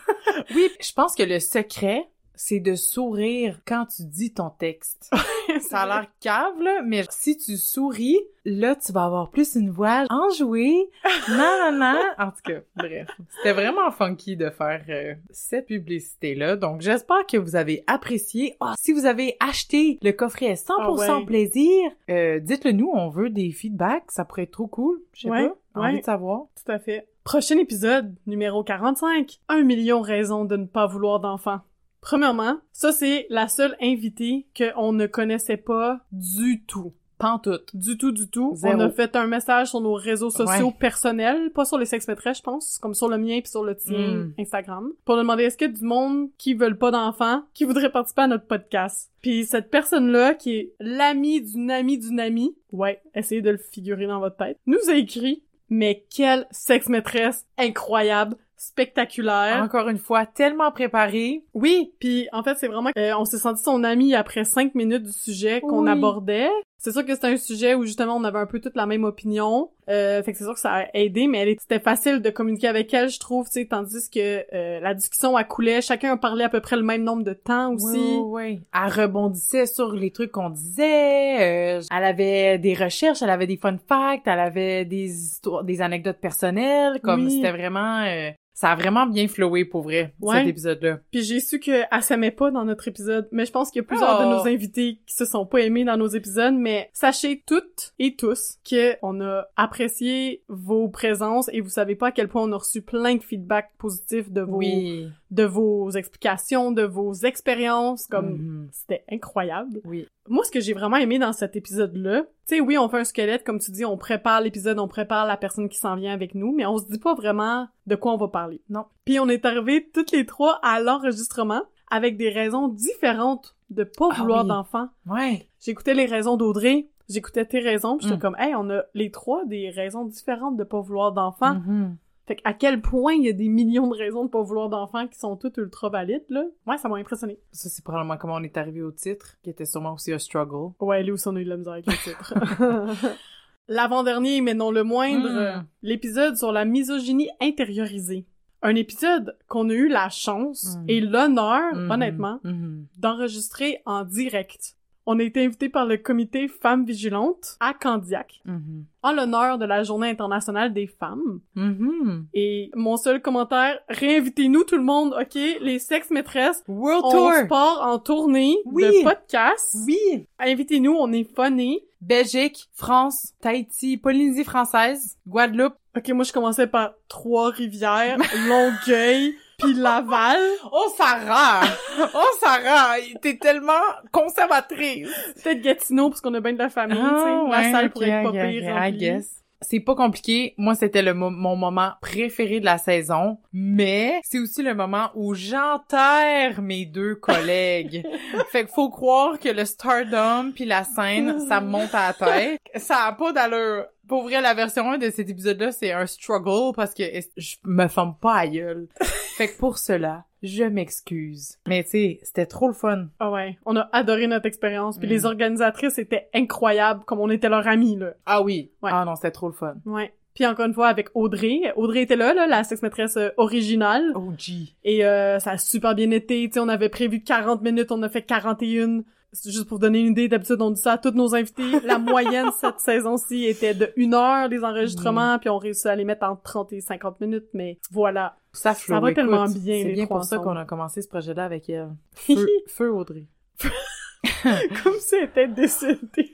oui, je pense que le secret, c'est de sourire quand tu dis ton texte. Ça a l'air cave, là, mais si tu souris, là, tu vas avoir plus une voix enjouée. Non, non, non. En tout cas, bref. C'était vraiment funky de faire euh, cette publicité-là. Donc, j'espère que vous avez apprécié. Ah, si vous avez acheté le coffret 100% Ah ouais. plaisir, euh, dites-le nous. On veut des feedbacks. Ça pourrait être trop cool. Je sais Ouais, pas. ouais. Envie de savoir. Tout à fait. Prochain épisode, numéro 45. Un million raisons de ne pas vouloir d'enfants. Premièrement, ça c'est la seule invitée qu'on ne connaissait pas du tout. Pantoute. Du tout, du tout. Zéro. On a fait un message sur nos réseaux sociaux Ouais. personnels, pas sur les sex maîtresses, je pense, comme sur le mien puis sur le tien Mm. Instagram, pour demander est-ce qu'il y a du monde qui veulent pas d'enfants, qui voudrait participer à notre podcast? Puis cette personne-là, qui est l'ami d'une amie d'une amie, ouais, essayez de le figurer dans votre tête, nous a écrit mais quelle sex maîtresse incroyable, spectaculaire. Encore une fois, tellement préparé. Oui, puis en fait, c'est vraiment euh, on s'est senti son ami après cinq minutes du sujet qu'on Oui. abordait. C'est sûr que c'était un sujet où justement on avait un peu toute la même opinion. Euh, fait que c'est sûr que ça a aidé, mais elle c'était facile de communiquer avec elle, je trouve, tu sais, tandis que euh, la discussion a coulé, chacun a parlé à peu près le même nombre de temps aussi. Oui, oui. Elle rebondissait sur les trucs qu'on disait. euh, elle avait des recherches, elle avait des fun facts, elle avait des histoires, des anecdotes personnelles. Comme Oui. c'était vraiment, euh, ça a vraiment bien flowé pour vrai Ouais. cet épisode-là. Puis j'ai su qu'elle s'aimait pas dans notre épisode, mais je pense qu'il y a plusieurs Oh. de nos invités qui se sont pas aimés dans nos épisodes, mais sachez toutes et tous que on a apprécié vos présences et vous savez pas à quel point on a reçu plein de feedback positifs de vos Oui, de vos explications, de vos expériences, comme Mhm. c'était incroyable. oui, Moi, ce que j'ai vraiment aimé dans cet épisode-là, tu sais, oui, on fait un squelette, comme tu dis, on prépare l'épisode, on prépare la personne qui s'en vient avec nous, mais on se dit pas vraiment de quoi on va parler. Non. Puis on est arrivés toutes les trois à l'enregistrement avec des raisons différentes de pas Ah vouloir oui. d'enfants. ouais. J'écoutais les raisons d'Audrey, j'écoutais tes raisons, puis j'étais Mm. comme, hey, on a les trois des raisons différentes de pas vouloir d'enfants. Mhm. Fait à quel point il y a des millions de raisons de pas vouloir d'enfants qui sont toutes ultra valides, là. Ouais, ça m'a impressionné. Ça, c'est probablement comment on est arrivé au titre, qui était sûrement aussi un struggle. Ouais, lui aussi, on a eu de la misère avec le titre. L'avant-dernier, mais non le moindre, Mm. l'épisode sur la misogynie intériorisée. Un épisode qu'on a eu la chance Mm. et l'honneur, Mhm. honnêtement, d'enregistrer en direct. On a été invité par le comité Femmes Vigilantes à Candiac, Mhm. en l'honneur de la Journée internationale des femmes. Mhm. Et mon seul commentaire, réinvitez-nous tout le monde, ok? Les sex maîtresses, World on Tour! part en tournée Oui. de podcast. Oui! Invitez-nous, on est funny. Belgique, France, Tahiti, Polynésie française, Guadeloupe. Ok, moi je commençais par Trois-Rivières, Longueuil, puis Laval. Oh, Sarah! oh, Sarah! T'es tellement conservatrice! Peut-être Gatineau, parce qu'on a bien de la famille, tu sais. La salle pourrait être pas pire I remplie. guess. C'est pas compliqué. Moi, c'était le mo- mon moment préféré de la saison. Mais c'est aussi le moment où j'enterre mes deux collègues. fait qu'il faut croire que le stardom puis la scène, ça me monte à la tête. Ça a pas d'allure. Pour vrai, la version 1 de cet épisode-là, c'est un struggle parce que je me forme pas à gueule. fait que pour cela, je m'excuse. Mais tu sais, c'était trop le fun. Ah ouais, on a adoré notre expérience. Puis Mm. les organisatrices étaient incroyables, comme on était leur amis, là. Ah oui. Ouais. Ah non, c'était trop le fun. Ouais. Puis encore une fois, avec Audrey. Audrey était là, là, la sex-maîtresse euh, originale. OG. Et euh, ça a super bien été. Tu sais, on avait prévu 40 minutes, on a fait 41. C'est juste pour donner une idée, d'habitude on dit ça à tous nos invités, la moyenne cette saison-ci était de une heure les enregistrements, puis on réussit à les mettre en 30 et 50 minutes, mais voilà. Ça, Ça va tellement bien, C'est bien pour ça qu'on a commencé ce projet-là avec elle. Feu, feu Audrey. Comme si elle était décédée.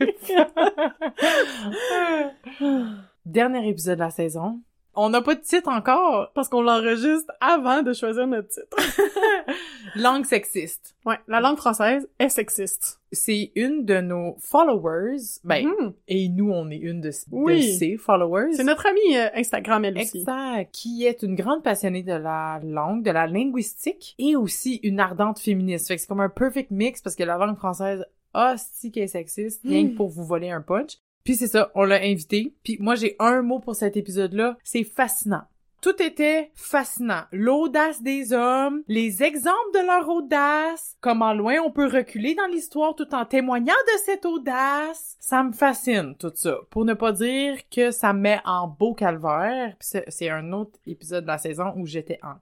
Dernier épisode de la saison. On n'a pas de titre encore. Parce qu'on l'enregistre avant de choisir notre titre. Langue sexiste. Ouais, la langue française est sexiste. C'est une de nos followers. Ben, Mhm. et nous, on est une de, de Oui. ses followers. C'est notre amie euh, Instagram, elle aussi. Exact. Qui est une grande passionnée de la langue, de la linguistique et aussi une ardente féministe. Fait que c'est comme un perfect mix parce que la langue française, hostie est sexiste, rien que pour vous voler un punch. Puis c'est ça, on l'a invité. Puis moi, j'ai un mot pour cet épisode-là. C'est fascinant. Tout était fascinant. L'audace des hommes, les exemples de leur audace, comment loin on peut reculer dans l'histoire tout en témoignant de cette audace. Ça me fascine, tout ça. Pour ne pas dire que ça me met en beau calvaire. C'est un autre épisode de la saison où j'étais en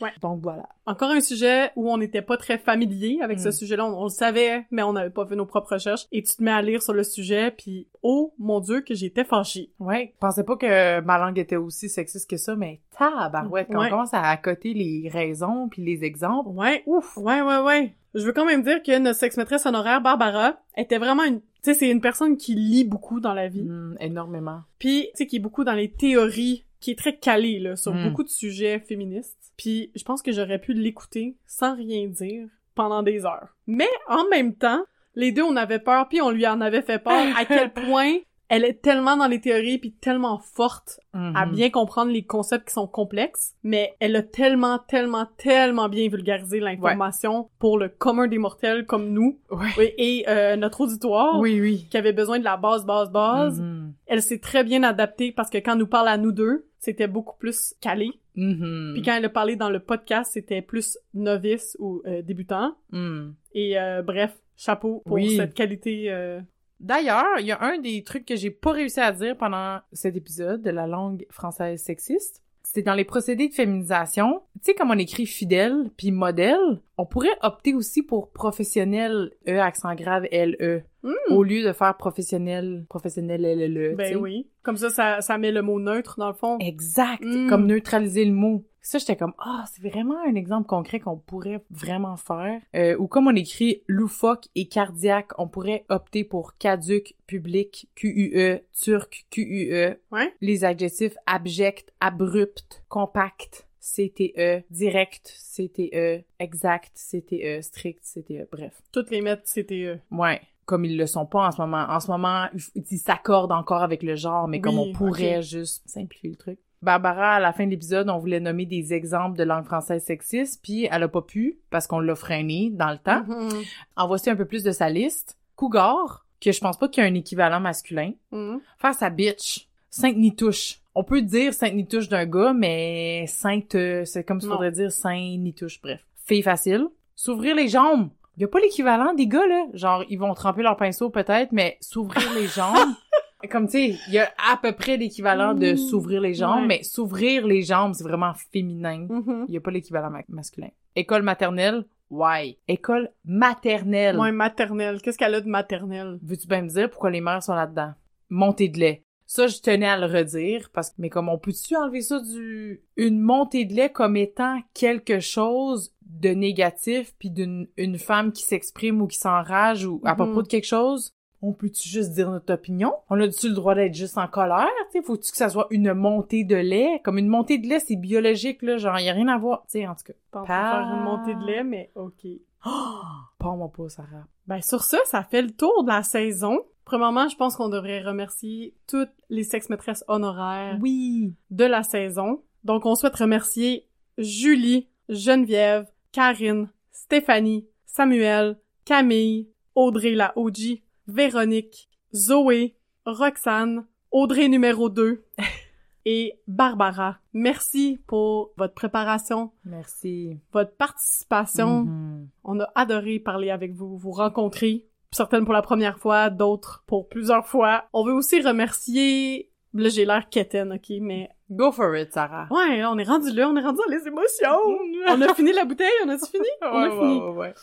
Ouais. Donc voilà. Encore un sujet où on n'était pas très familier avec ce Mm. sujet-là. On, on le savait, mais on n'avait pas fait nos propres recherches. Et tu te mets à lire sur le sujet, puis oh mon dieu que j'étais fâchée. Ouais, je pensais pas que ma langue était aussi sexiste que ça, mais tabarouette, quand Ouais. on commence à accoter les raisons puis les exemples. Ouais, ouf, ouais, ouais, ouais. Je veux quand même dire que notre sex-maîtresse honoraire, Barbara, était vraiment une... Tu sais, c'est une personne qui lit beaucoup dans la vie. Hmm, énormément. Puis, tu sais, qui est beaucoup dans les théories, qui est très calée, là, sur Mm. beaucoup de sujets féministes. Puis, je pense que j'aurais pu l'écouter sans rien dire pendant des heures. Mais, en même temps, les deux, on avait peur, puis on lui en avait fait peur à quel point elle est tellement dans les théories, puis tellement forte à Mhm. bien comprendre les concepts qui sont complexes, mais elle a tellement, tellement, tellement bien vulgarisé l'information pour le commun des mortels comme nous Ouais. Et euh, notre auditoire Oui, oui. qui avait besoin de la base, base, base. Mhm. Elle s'est très bien adaptée parce que quand nous parle à nous deux, c'était beaucoup plus calé. Mhm. Puis quand elle a parlé dans le podcast, c'était plus novice ou euh, débutant. Hmm. Et euh, bref, chapeau pour Oui. cette qualité. euh, D'ailleurs, il y a un des trucs que j'ai pas réussi à dire pendant cet épisode de la langue française sexiste. C'est dans les procédés de féminisation. Tu sais, comme on écrit fidèle puis modèle, on pourrait opter aussi pour professionnel, E accent grave, L, E, Hmm. au lieu de faire professionnel, professionnel, L, L, E. tu sais. Ben oui. Comme ça, ça, ça met le mot neutre dans le fond. Exact, Mm. comme neutraliser le mot. Ça, j'étais comme, ah, c'est vraiment un exemple concret qu'on pourrait vraiment faire. Euh, ou comme on écrit loufoque et cardiaque, on pourrait opter pour caduc, public, QUE, turc, QUE. Ouais. Les adjectifs abject, abrupt, compact, CTE, direct, CTE, exact, CTE, strict, CTE, bref. Toutes les mettre CTE. Ouais. Comme ils le sont pas en ce moment. En ce moment, ils s'accordent encore avec le genre, mais comme on pourrait juste simplifier le truc. Barbara, à la fin de l'épisode, on voulait nommer des exemples de langue française sexiste, puis elle a pas pu, parce qu'on l'a freiné dans le temps. Mhm. En voici un peu plus de sa liste. Cougar, que je pense pas qu'il y a un équivalent masculin. Mhm. Faire sa bitch. Sainte Nitouche. On peut dire Sainte Nitouche d'un gars, mais Sainte, euh, c'est comme si Non. faudrait dire Saint Nitouche, bref. Fille facile. S'ouvrir les jambes. Y a pas l'équivalent des gars, là. Genre, ils vont tremper leur pinceau peut-être, mais s'ouvrir les jambes. Comme, tu sais, il y a à peu près l'équivalent de Mmh. s'ouvrir les jambes, Ouais. mais s'ouvrir les jambes, c'est vraiment féminin. Mhm. Il y a pas l'équivalent ma- masculin. École maternelle, why? École maternelle. Ouais, maternelle. Qu'est-ce qu'elle a de maternelle? Veux-tu bien me dire pourquoi les mères sont là-dedans? Montée de lait. Ça, je tenais à le redire, parce que, mais comme on peut-tu enlever ça du, une montée de lait comme étant quelque chose de négatif, puis d'une, une femme qui s'exprime ou qui s'enrage ou à Mhm. propos de quelque chose? On peut-tu juste dire notre opinion? On a-tu le droit d'être juste en colère? Faut-tu que ça soit une montée de lait? Comme une montée de lait, c'est biologique, là, genre, y a rien à voir. Tu sais, en tout cas. Pas faire une montée de lait, mais ok. Pas moi pas, Sarah. Ben sur ça, ça fait le tour de la saison. Premièrement, je pense qu'on devrait remercier toutes les sex-maîtresses honoraires Oui! de la saison. Donc on souhaite remercier Julie, Geneviève, Karine, Stéphanie, Samuel, Camille, Audrey la OG, Véronique, Zoé, Roxane, Audrey numéro 2 et Barbara. Merci pour votre préparation, Merci. votre participation. Mhm. On a adoré parler avec vous, vous rencontrer. Certaines pour la première fois, d'autres pour plusieurs fois. On veut aussi remercier Là, j'ai l'air quétaine, ok, mais... Go for it, Sarah. Ouais, on est rendu là, on est rendu dans les émotions! on a fini la bouteille, on a-tu fini? on a fini. ouais, ouais,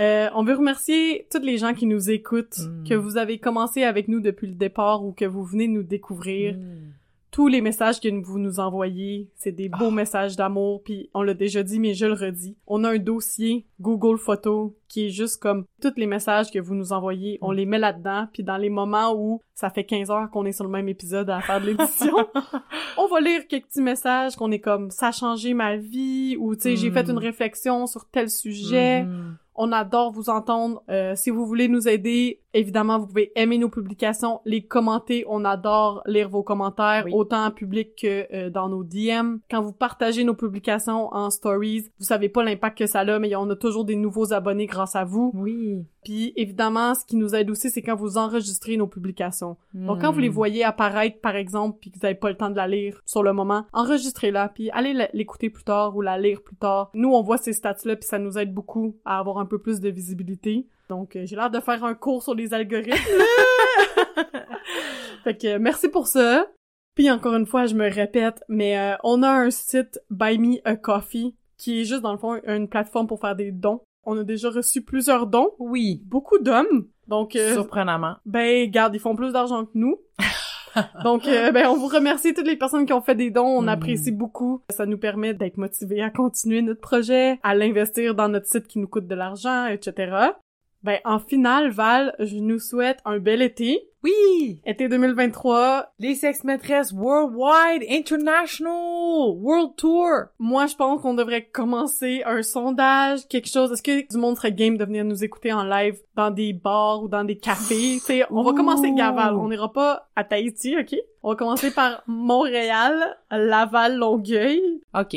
Euh, on veut remercier toutes les gens qui nous écoutent, Mm. que vous avez commencé avec nous depuis le départ ou que vous venez nous découvrir. Mm. Tous les messages que vous nous envoyez, c'est des beaux Ah. messages d'amour, puis on l'a déjà dit, mais je le redis. On a un dossier Google Photos qui est juste comme tous les messages que vous nous envoyez, on Mm. les met là-dedans, puis dans les moments où ça fait 15 heures qu'on est sur le même épisode à faire de l'édition, on va lire quelques petits messages qu'on est comme ça a changé ma vie ou tu sais j'ai Mm. fait une réflexion sur tel sujet. Mhm. On adore vous entendre. Euh, si vous voulez nous aider, évidemment, vous pouvez aimer nos publications, les commenter. On adore lire vos commentaires, Oui. autant en public que euh, dans nos DM. Quand vous partagez nos publications en stories, vous savez pas l'impact que ça a, mais on a toujours des nouveaux abonnés grâce à vous. Oui. Puis évidemment, ce qui nous aide aussi, c'est quand vous enregistrez nos publications. Donc quand vous les voyez apparaître, par exemple, puis que vous avez pas le temps de la lire sur le moment, enregistrez-la, puis allez l'écouter plus tard ou la lire plus tard. Nous, on voit ces stats-là, puis ça nous aide beaucoup à avoir un peu plus de visibilité. Donc, euh, j'ai l'air de faire un cours sur les algorithmes. fait que euh, merci pour ça. Puis encore une fois, je me répète, mais euh, on a un site Buy Me a Coffee qui est juste dans le fond une plateforme pour faire des dons. On a déjà reçu plusieurs dons, Oui. beaucoup d'hommes. Donc, euh, Surprenamment. ben, garde, ils font plus d'argent que nous. Donc, euh, ben, on vous remercie toutes les personnes qui ont fait des dons. On Mm. apprécie beaucoup. Ça nous permet d'être motivés à continuer notre projet, à l'investir dans notre site qui nous coûte de l'argent, etc. Ben, en finale, Val, je nous souhaite un bel été. Oui! Été 2023. Les sex maîtresses worldwide, international, world tour. Moi, je pense qu'on devrait commencer un sondage, quelque chose. Est-ce que du monde serait game de venir nous écouter en live dans des bars ou dans des cafés? Tu sais, on va commencer Gaval. On n'ira pas à Tahiti, OK? On va commencer par Montréal, Laval, Longueuil. OK.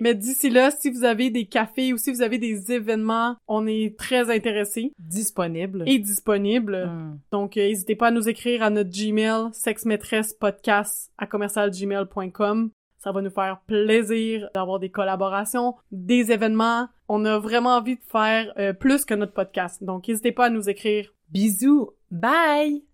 Mais d'ici là, si vous avez des cafés ou si vous avez des événements, on est très intéressés Disponible. et disponibles. Mm. Donc, euh, n'hésitez pas à nous écrire à notre Gmail, sexmaîtresspodcast à commercialgmail.com. Ça va nous faire plaisir d'avoir des collaborations, des événements. On a vraiment envie de faire euh, plus que notre podcast. Donc, n'hésitez pas à nous écrire. Bisous. Bye!